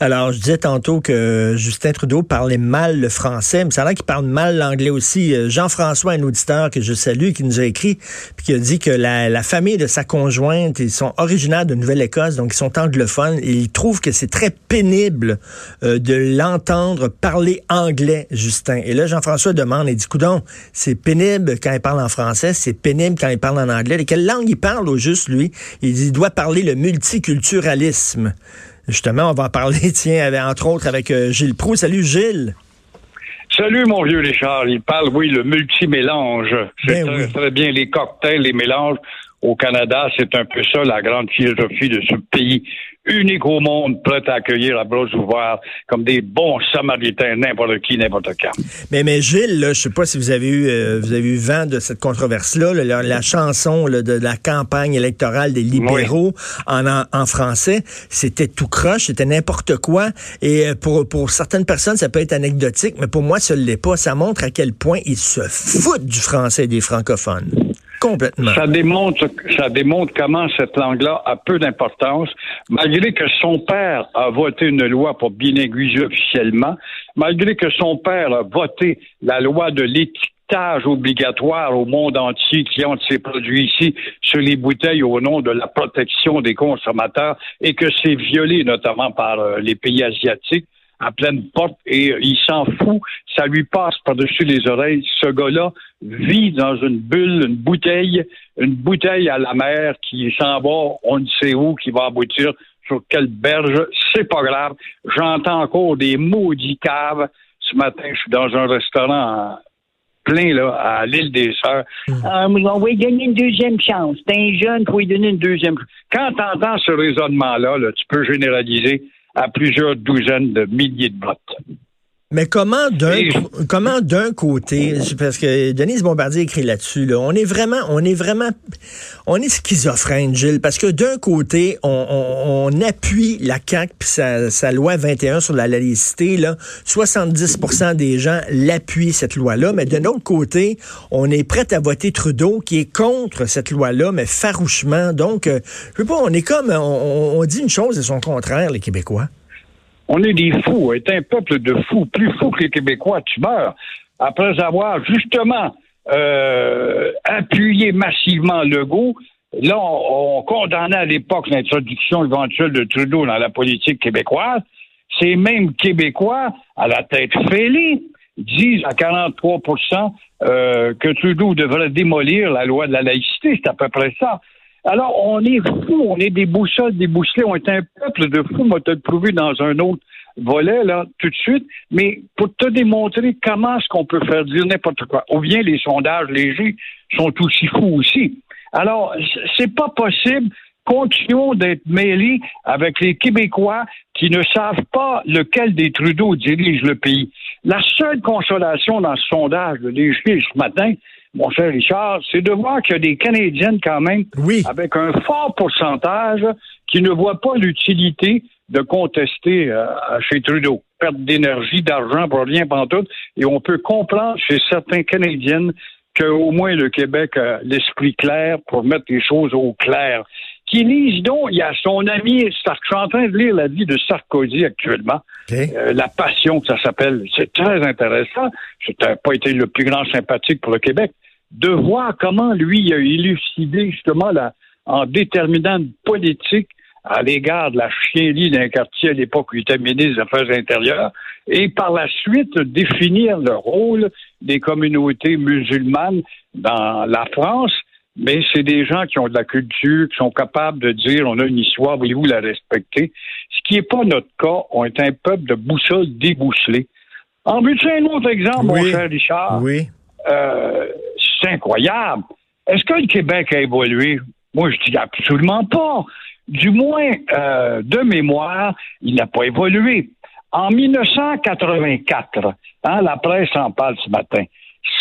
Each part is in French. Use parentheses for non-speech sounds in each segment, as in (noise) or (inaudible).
Alors, je disais tantôt que Justin Trudeau parlait mal le français, mais ça a l'air qu'il parle mal l'anglais aussi. Euh, Jean-François, un auditeur que je salue, qui nous a écrit, puis qui a dit que la, famille de sa conjointe, ils sont originaires de Nouvelle-Écosse, donc ils sont anglophones, et il trouve que c'est très pénible euh, de l'entendre parler anglais, Justin. Et là, Jean-François demande, il dit, coudon, c'est pénible quand il parle en français, c'est pénible quand il parle en anglais. De quelle langue il parle au juste, lui? Il dit, il doit parler le multiculturalisme. Justement, on va en parler, (laughs) tiens, entre autres avec euh, Gilles Proux. Salut Gilles. Salut mon vieux Richard. Il parle, oui, le multimélange. C'est ben très, bien les cocktails, les mélanges. Au Canada, c'est un peu ça la grande philosophie de ce pays unique au monde, prêt à accueillir à bras ouverts comme des bons samaritains, n'importe qui, n'importe quand. Mais, mais Gilles, là, je sais pas si vous avez eu, euh, vous avez eu vent de cette controverse-là, la, chanson de la campagne électorale des libéraux en, en, français, c'était tout croche, c'était n'importe quoi. Et euh, pour, pour certaines personnes, ça peut être anecdotique, mais pour moi, ça ne l'est pas. Ça montre à quel point ils se foutent du français et des francophones. Complètement. Ça démontre, ça démontre comment cette langue-là a peu d'importance, malgré que son père a voté une loi pour bilinguiser officiellement, malgré que son père a voté la loi de l'étiquetage obligatoire au monde entier qui ont ses produits ici sur les bouteilles au nom de la protection des consommateurs et que c'est violé notamment par euh, les pays asiatiques à pleine porte et euh, il s'en fout. Ça lui passe par-dessus les oreilles. Ce gars-là vit dans une bulle, une bouteille, une bouteille à la mer qui s'en va, on ne sait où, qui va aboutir sur quelle berge. C'est pas grave. J'entends encore des maudits caves. Ce matin, je suis dans un restaurant plein là, à l'île des Sœurs. Mmh. on va lui donner une deuxième chance. T'es un jeune, faut lui donner une deuxième chance. Quand tu entends ce raisonnement-là, là, tu peux généraliser à plusieurs douzaines de milliers de votes. Mais comment d'un comment d'un côté parce que Denise Bombardier écrit là-dessus là, on est vraiment on est vraiment on est schizophrène Gilles parce que d'un côté on, appuie la CAQ puis sa, loi 21 sur la laïcité là. 70% des gens l'appuient cette loi là mais d'un autre côté on est prêt à voter Trudeau qui est contre cette loi là mais farouchement. Donc euh, je sais pas on est comme on, on dit une chose et son contraire les Québécois. On est des fous. est un peuple de fous. Plus fous que les Québécois, tu meurs. Après avoir justement euh, appuyé massivement Legault, là, on, condamnait à l'époque l'introduction éventuelle de Trudeau dans la politique québécoise. Ces mêmes Québécois, à la tête fêlée, disent à 43% euh, que Trudeau devrait démolir la loi de la laïcité. C'est à peu près ça. Alors, on est fous, on est des boussoles, des bousselés, on est un peuple de fous, moi, te le prouvé dans un autre volet, là, tout de suite, mais pour te démontrer comment est-ce qu'on peut faire dire n'importe quoi. Ou bien les sondages légers sont aussi fous aussi. Alors, c'est pas possible. Continuons d'être mêlés avec les Québécois qui ne savent pas lequel des Trudeau dirige le pays. La seule consolation dans ce sondage léger ce matin, mon cher Richard, c'est de voir qu'il y a des Canadiennes quand même avec un fort pourcentage qui ne voient pas l'utilité de contester euh, chez Trudeau. Perte d'énergie, d'argent pour rien pantoute. Et on peut comprendre chez certains Canadiennes qu'au moins le Québec a l'esprit clair pour mettre les choses au clair. Qui lisent donc, il y a son ami, je suis en train de lire la vie de Sarkozy actuellement, euh, la passion que ça s'appelle. C'est très intéressant. n'a pas été le plus grand sympathique pour le Québec, de voir comment lui a élucidé justement la, en déterminant une politique à l'égard de la chienlit d'un quartier à l'époque où il était ministre des Affaires intérieures, et par la suite définir le rôle des communautés musulmanes dans la France. Mais c'est des gens qui ont de la culture, qui sont capables de dire on a une histoire, voulez-vous la respecter? Ce qui n'est pas notre cas. On est un peuple de boussoles débousselées. En but un autre exemple, mon cher Richard. Oui. Euh, incroyable. Est-ce que le Québec a évolué? Moi, je dis absolument pas. Du moins, euh, de mémoire, il n'a pas évolué. En 1984, hein, la presse en parle ce matin,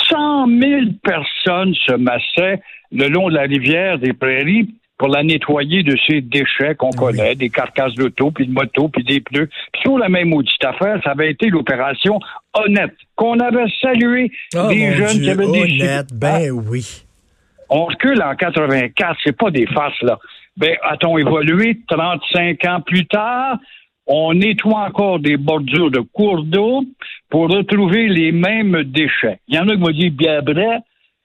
100 000 personnes se massaient le long de la rivière des Prairies pour la nettoyer de ces déchets qu'on connaît, des carcasses d'auto, puis de moto, puis des pneus. Puis sur la même maudite affaire, ça avait été l'opération Honnête, qu'on avait salué oh, des jeunes qui avaient des... Honnête, ben ah. oui. On recule en 84, c'est pas des farces, là. Ben, a-t-on évolué 35 ans plus tard? on nettoie encore des bordures de cours d'eau pour retrouver les mêmes déchets. Il y en a qui m'ont dit bien vrai,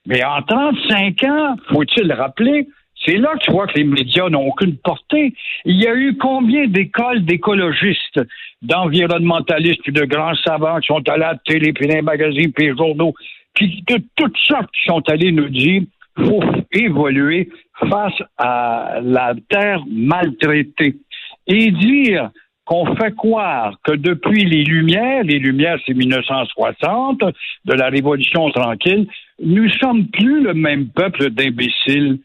mais en 35 ans, faut-il rappeler, c'est là que tu vois que les médias n'ont aucune portée. Il y a eu combien d'écoles d'écologistes, d'environnementalistes, de grands savants qui sont allés à la télé, puis les magazines, puis les journaux, puis de toutes sortes qui sont allés nous dire faut évoluer face à la terre maltraitée. Et dire qu'on fait croire que depuis les Lumières, les Lumières c'est 1960, de la Révolution tranquille, nous sommes plus le même peuple d'imbéciles.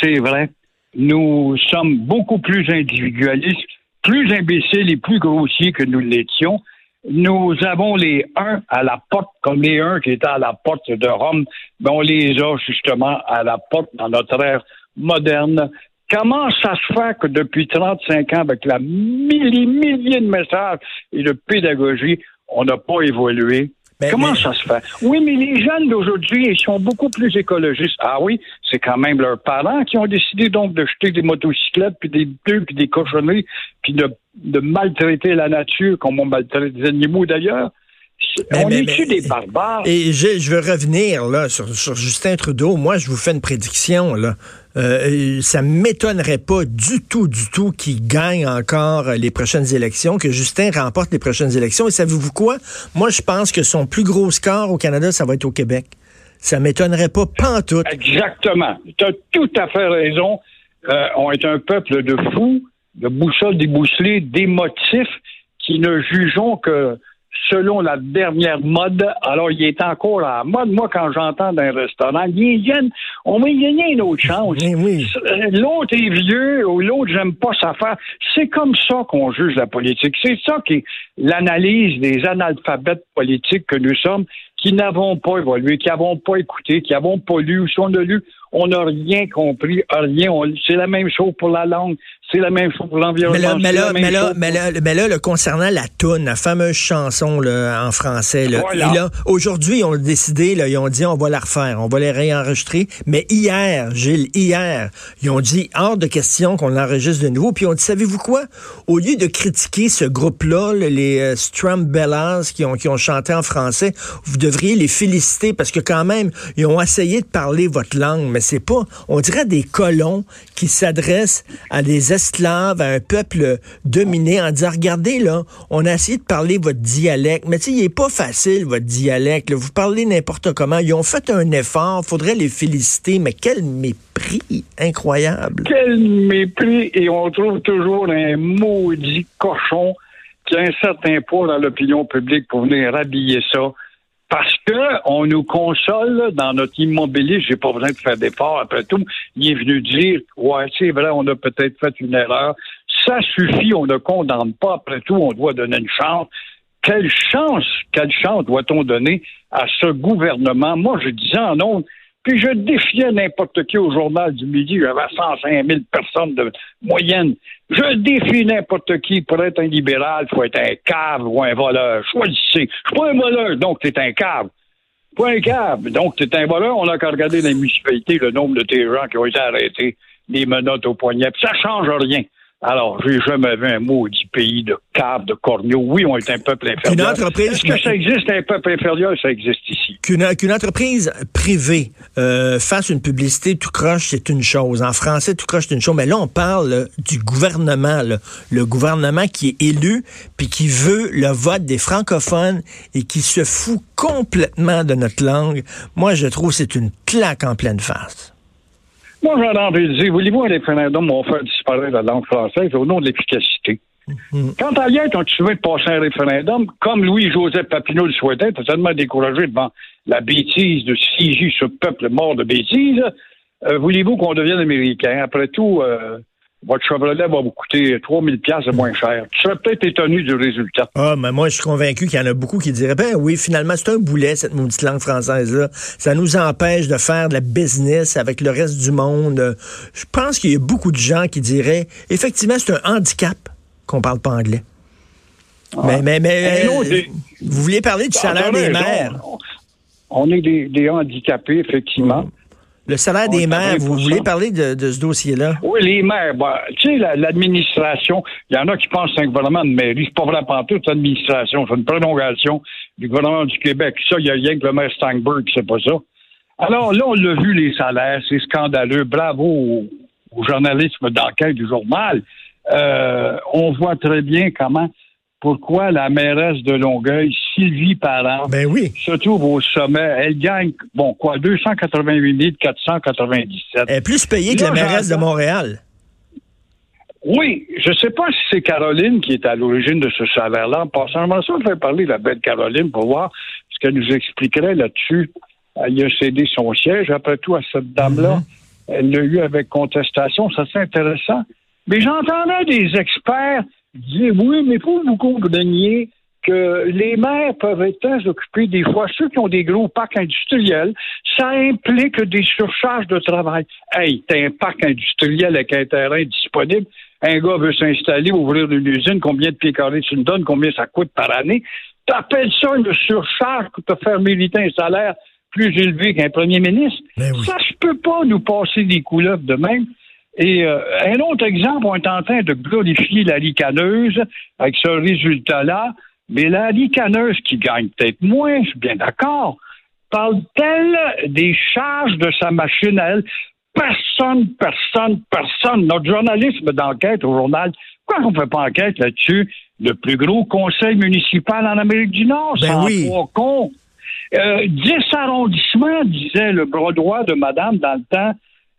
C'est vrai. Nous sommes beaucoup plus individualistes, plus imbéciles et plus grossiers que nous l'étions. Nous avons les uns à la porte, comme les uns qui étaient à la porte de Rome, mais on les a justement à la porte dans notre ère moderne. Comment ça se fait que depuis 35 ans, avec la milliers, milliers de messages et de pédagogie, on n'a pas évolué? Comment ça se fait? Oui, mais les jeunes d'aujourd'hui, ils sont beaucoup plus écologistes. Ah oui, c'est quand même leurs parents qui ont décidé donc de jeter des motocyclettes, puis des bœufs, puis des cochonneries, puis de, de maltraiter la nature comme on maltraite des animaux d'ailleurs. On est-tu des barbares? Et je, je, veux revenir là sur, sur, Justin Trudeau. Moi, je vous fais une prédiction. Là. Euh, ça m'étonnerait pas du tout, du tout qu'il gagne encore les prochaines élections, que Justin remporte les prochaines élections. Et savez-vous quoi? Moi, je pense que son plus gros score au Canada, ça va être au Québec. Ça m'étonnerait pas pantoute. Exactement. Tu as tout à fait raison. Euh, on est un peuple de fous, de boussoles débousselés, d'émotifs qui ne jugeons que selon la dernière mode. Alors, il est encore à la mode. Moi, quand j'entends d'un restaurant, jeune, on va y gagner une autre chance. Oui. L'autre est vieux ou l'autre, j'aime pas sa faire. C'est comme ça qu'on juge la politique. C'est ça qui est l'analyse des analphabètes politiques que nous sommes, qui n'avons pas évolué, qui n'avons pas écouté, qui n'avons pas lu, ou si on a lu, on n'a rien compris, rien. C'est la même chose pour la langue, c'est la même chose pour l'environnement. Mais là, mais là, mais là, mais là, concernant la toune, la fameuse chanson là, en français, là, là aujourd'hui, ils ont décidé, là, ils ont dit on va la refaire, on va les réenregistrer. Mais hier, Gilles, hier, ils ont dit hors de question qu'on l'enregistre de nouveau. Puis on dit, savez-vous quoi? Au lieu de critiquer ce groupe-là, les euh, Strumbellas qui ont, qui ont chanté en français, vous devriez les féliciter parce que quand même, ils ont essayé de parler votre langue, mais c'est pas, on dirait des colons qui s'adressent à des à un peuple dominé en disant, regardez là, on a essayé de parler votre dialecte, mais il est pas facile votre dialecte, vous parlez n'importe comment. Ils ont fait un effort, faudrait les féliciter, mais quel mépris incroyable. Quel mépris, et on trouve toujours un maudit cochon qui a un certain poids dans l'opinion publique pour venir habiller ça parce que on nous console dans notre immobilisme. J'ai pas besoin de faire d'efforts. Après tout, il est venu dire, ouais, c'est vrai, on a peut-être fait une erreur. Ça suffit, on ne condamne pas. Après tout, on doit donner une chance. Quelle chance, quelle chance doit-on donner à ce gouvernement? Moi, je disais en puis je défiais n'importe qui au journal du midi. J'avais 105 000 personnes de moyenne. Je défie n'importe qui. Pour être un libéral, il faut être un cave ou un voleur. Choisissez. Je suis pas un voleur, donc tu es un cave. Pas un cave, donc tu es un voleur. On a qu'à regarder dans les municipalités le nombre de tes gens qui ont été arrêtés, les menottes au poignet. Puis ça change rien. Alors, j'ai jamais vu un maudit pays de caves, de corneaux. Oui, on est un peuple inférieur. Une entreprise... Est-ce que ça existe, un peuple inférieur? Ça existe ici. Qu'une entreprise privée euh, fasse une publicité tout croche, c'est une chose. En français, tout croche, c'est une chose. Mais là, on parle du gouvernement. Le gouvernement qui est élu, puis qui veut le vote des francophones et qui se fout complètement de notre langue. Moi, je trouve que c'est une claque en pleine face. Moi, j'en ai envie de dire, voulez-vous un référendum on fait disparaître la langue française au nom de l'efficacité? Mm-hmm. Quand ailleurs, quand tu veux passer un référendum, comme Louis-Joseph Papineau le souhaitait, t'es tellement découragé devant la bêtise de siéger ce peuple mort de bêtises, euh, voulez-vous qu'on devienne américain? Après tout, euh, votre Chevrolet va vous coûter 3000 pièces de moins cher. Tu serais peut-être étonné du résultat. Ah, mais moi, je suis convaincu qu'il y en a beaucoup qui diraient, ben oui, finalement, c'est un boulet, cette maudite langue française-là. Ça nous empêche de faire de la business avec le reste du monde. Je pense qu'il y a beaucoup de gens qui diraient, effectivement, c'est un handicap qu'on parle pas anglais. Ah. Mais, mais, mais, euh, vous vouliez parler du salaire des maires. On, est des, handicapés, effectivement. Le salaire des maires, vous voulez parler de, ce dossier-là? Oui, les maires. Bah, tu sais, l'administration, il y en a qui pensent que c'est un gouvernement de mairie. C'est pas vrai pas toute l'administration. C'est une prolongation du gouvernement du Québec. Ça, il y a rien que le maire Steinberg c'est pas ça. Alors là, on l'a vu, les salaires, c'est scandaleux. Bravo au, au journalisme d'enquête du journal. Euh, on voit très bien comment pourquoi la mairesse de Longueuil, Sylvie Parent, ben oui. se trouve au sommet? Elle gagne, bon, quoi, 288 497. Elle est plus payée que la mairesse de Montréal. Oui, je ne sais pas si c'est Caroline qui est à l'origine de ce salaire-là. En passant, ça, je vais parler de la belle Caroline pour voir ce qu'elle nous expliquerait là-dessus. Elle a cédé son siège, après tout, à cette dame-là. Mhm. Elle l'a eu avec contestation. Ça, c'est intéressant. Mais j'entendais des experts dire oui, mais faut vous compreniez que les maires peuvent être occupés des fois, ceux qui ont des gros parcs industriels, ça implique des surcharges de travail. Hey, t'as un parc industriel avec un terrain disponible, un gars veut s'installer, ouvrir une usine, combien de pieds carrés tu me donnes, combien ça coûte par année? T'appelles ça une surcharge pour te faire mériter un salaire plus élevé qu'un premier ministre? Ben ça se peut pas nous passer des couleuvres de même. Et euh, un autre exemple, on est en train de glorifier la licaneuse avec ce résultat-là, mais la licaneuse qui gagne peut-être moins, je suis bien d'accord, parle-t-elle des charges de sa machine à elle? Personne, personne, personne. Notre journalisme d'enquête au journal, pourquoi on ne fait pas enquête là-dessus? Le plus gros conseil municipal en Amérique du Nord, ben oui. con. Euh, dix arrondissements, disait le bras droit de madame dans le temps,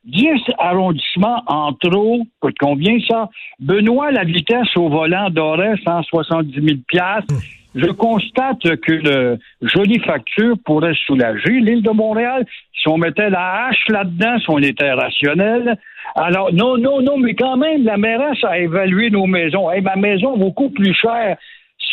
10 arrondissements en trop, coûte combien ça? Benoît, la vitesse au volant d'Orest, 170 000 Je constate que le jolie facture pourrait soulager l'île de Montréal si on mettait la hache là-dedans, si on était rationnel. Alors, non, non, non, mais quand même, la mairesse a évalué nos maisons. Hey, ma maison beaucoup plus chère.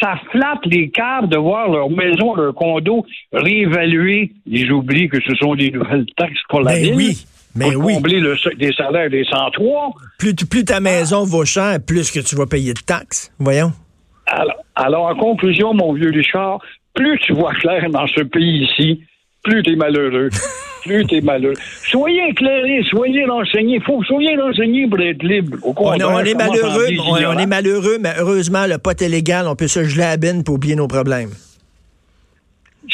Ça flatte les câbles de voir leur maison, leur condo réévaluer. Et j'oublie que ce sont des nouvelles taxes pour la ben ville. Oui. Mais pour oui. combler le, des salaires des 103. Plus, plus ta maison vaut cher, plus que tu vas payer de taxes. Voyons. Alors, alors, en conclusion, mon vieux Richard, plus tu vois clair dans ce pays ici, plus tu es malheureux. (laughs) plus tu es malheureux. Soyez éclairés, soyez renseignés. Faut soyez renseignés pour être libre. on, est malheureux, on, est malheureux, mais heureusement, le pot est légal. On peut se geler à la pour oublier nos problèmes.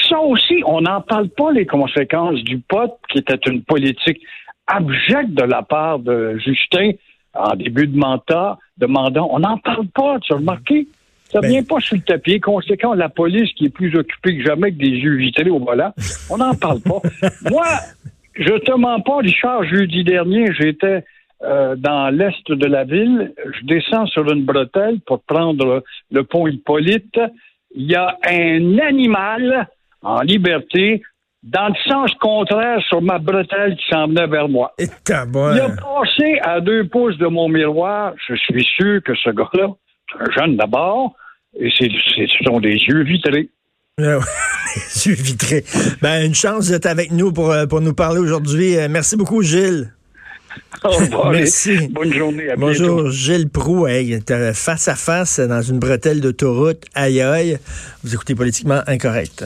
Ça aussi, on n'en parle pas les conséquences du pot, qui était une politique abject de la part de Justin en début de mandat. De mandat. On n'en parle pas, tu as remarqué? Ça ne ben- vient pas sur le tapis. Conséquent, la police qui est plus occupée que jamais avec des yeux vitrés au volant, on n'en parle pas. (laughs) Moi, je te mens pas, Richard, jeudi dernier, j'étais euh, dans l'est de la ville. Je descends sur une bretelle pour prendre le pont Hippolyte. Il y a un animal en liberté dans le sens contraire sur ma bretelle qui s'en venait vers moi. Et Il a passé à deux pouces de mon miroir. Je suis sûr que ce gars-là, c'est un jeune d'abord, et c'est, ce sont des yeux vitrés. (laughs) Ah des yeux vitrés. Ben, une chance d'être avec nous pour, euh, pour nous parler aujourd'hui. Euh, merci beaucoup, Gilles. (laughs) Merci. Bonne journée. À Bonjour, Gilles Proux. Hey, face à face dans une bretelle d'autoroute. Aïe aïe. Vous écoutez politiquement incorrect.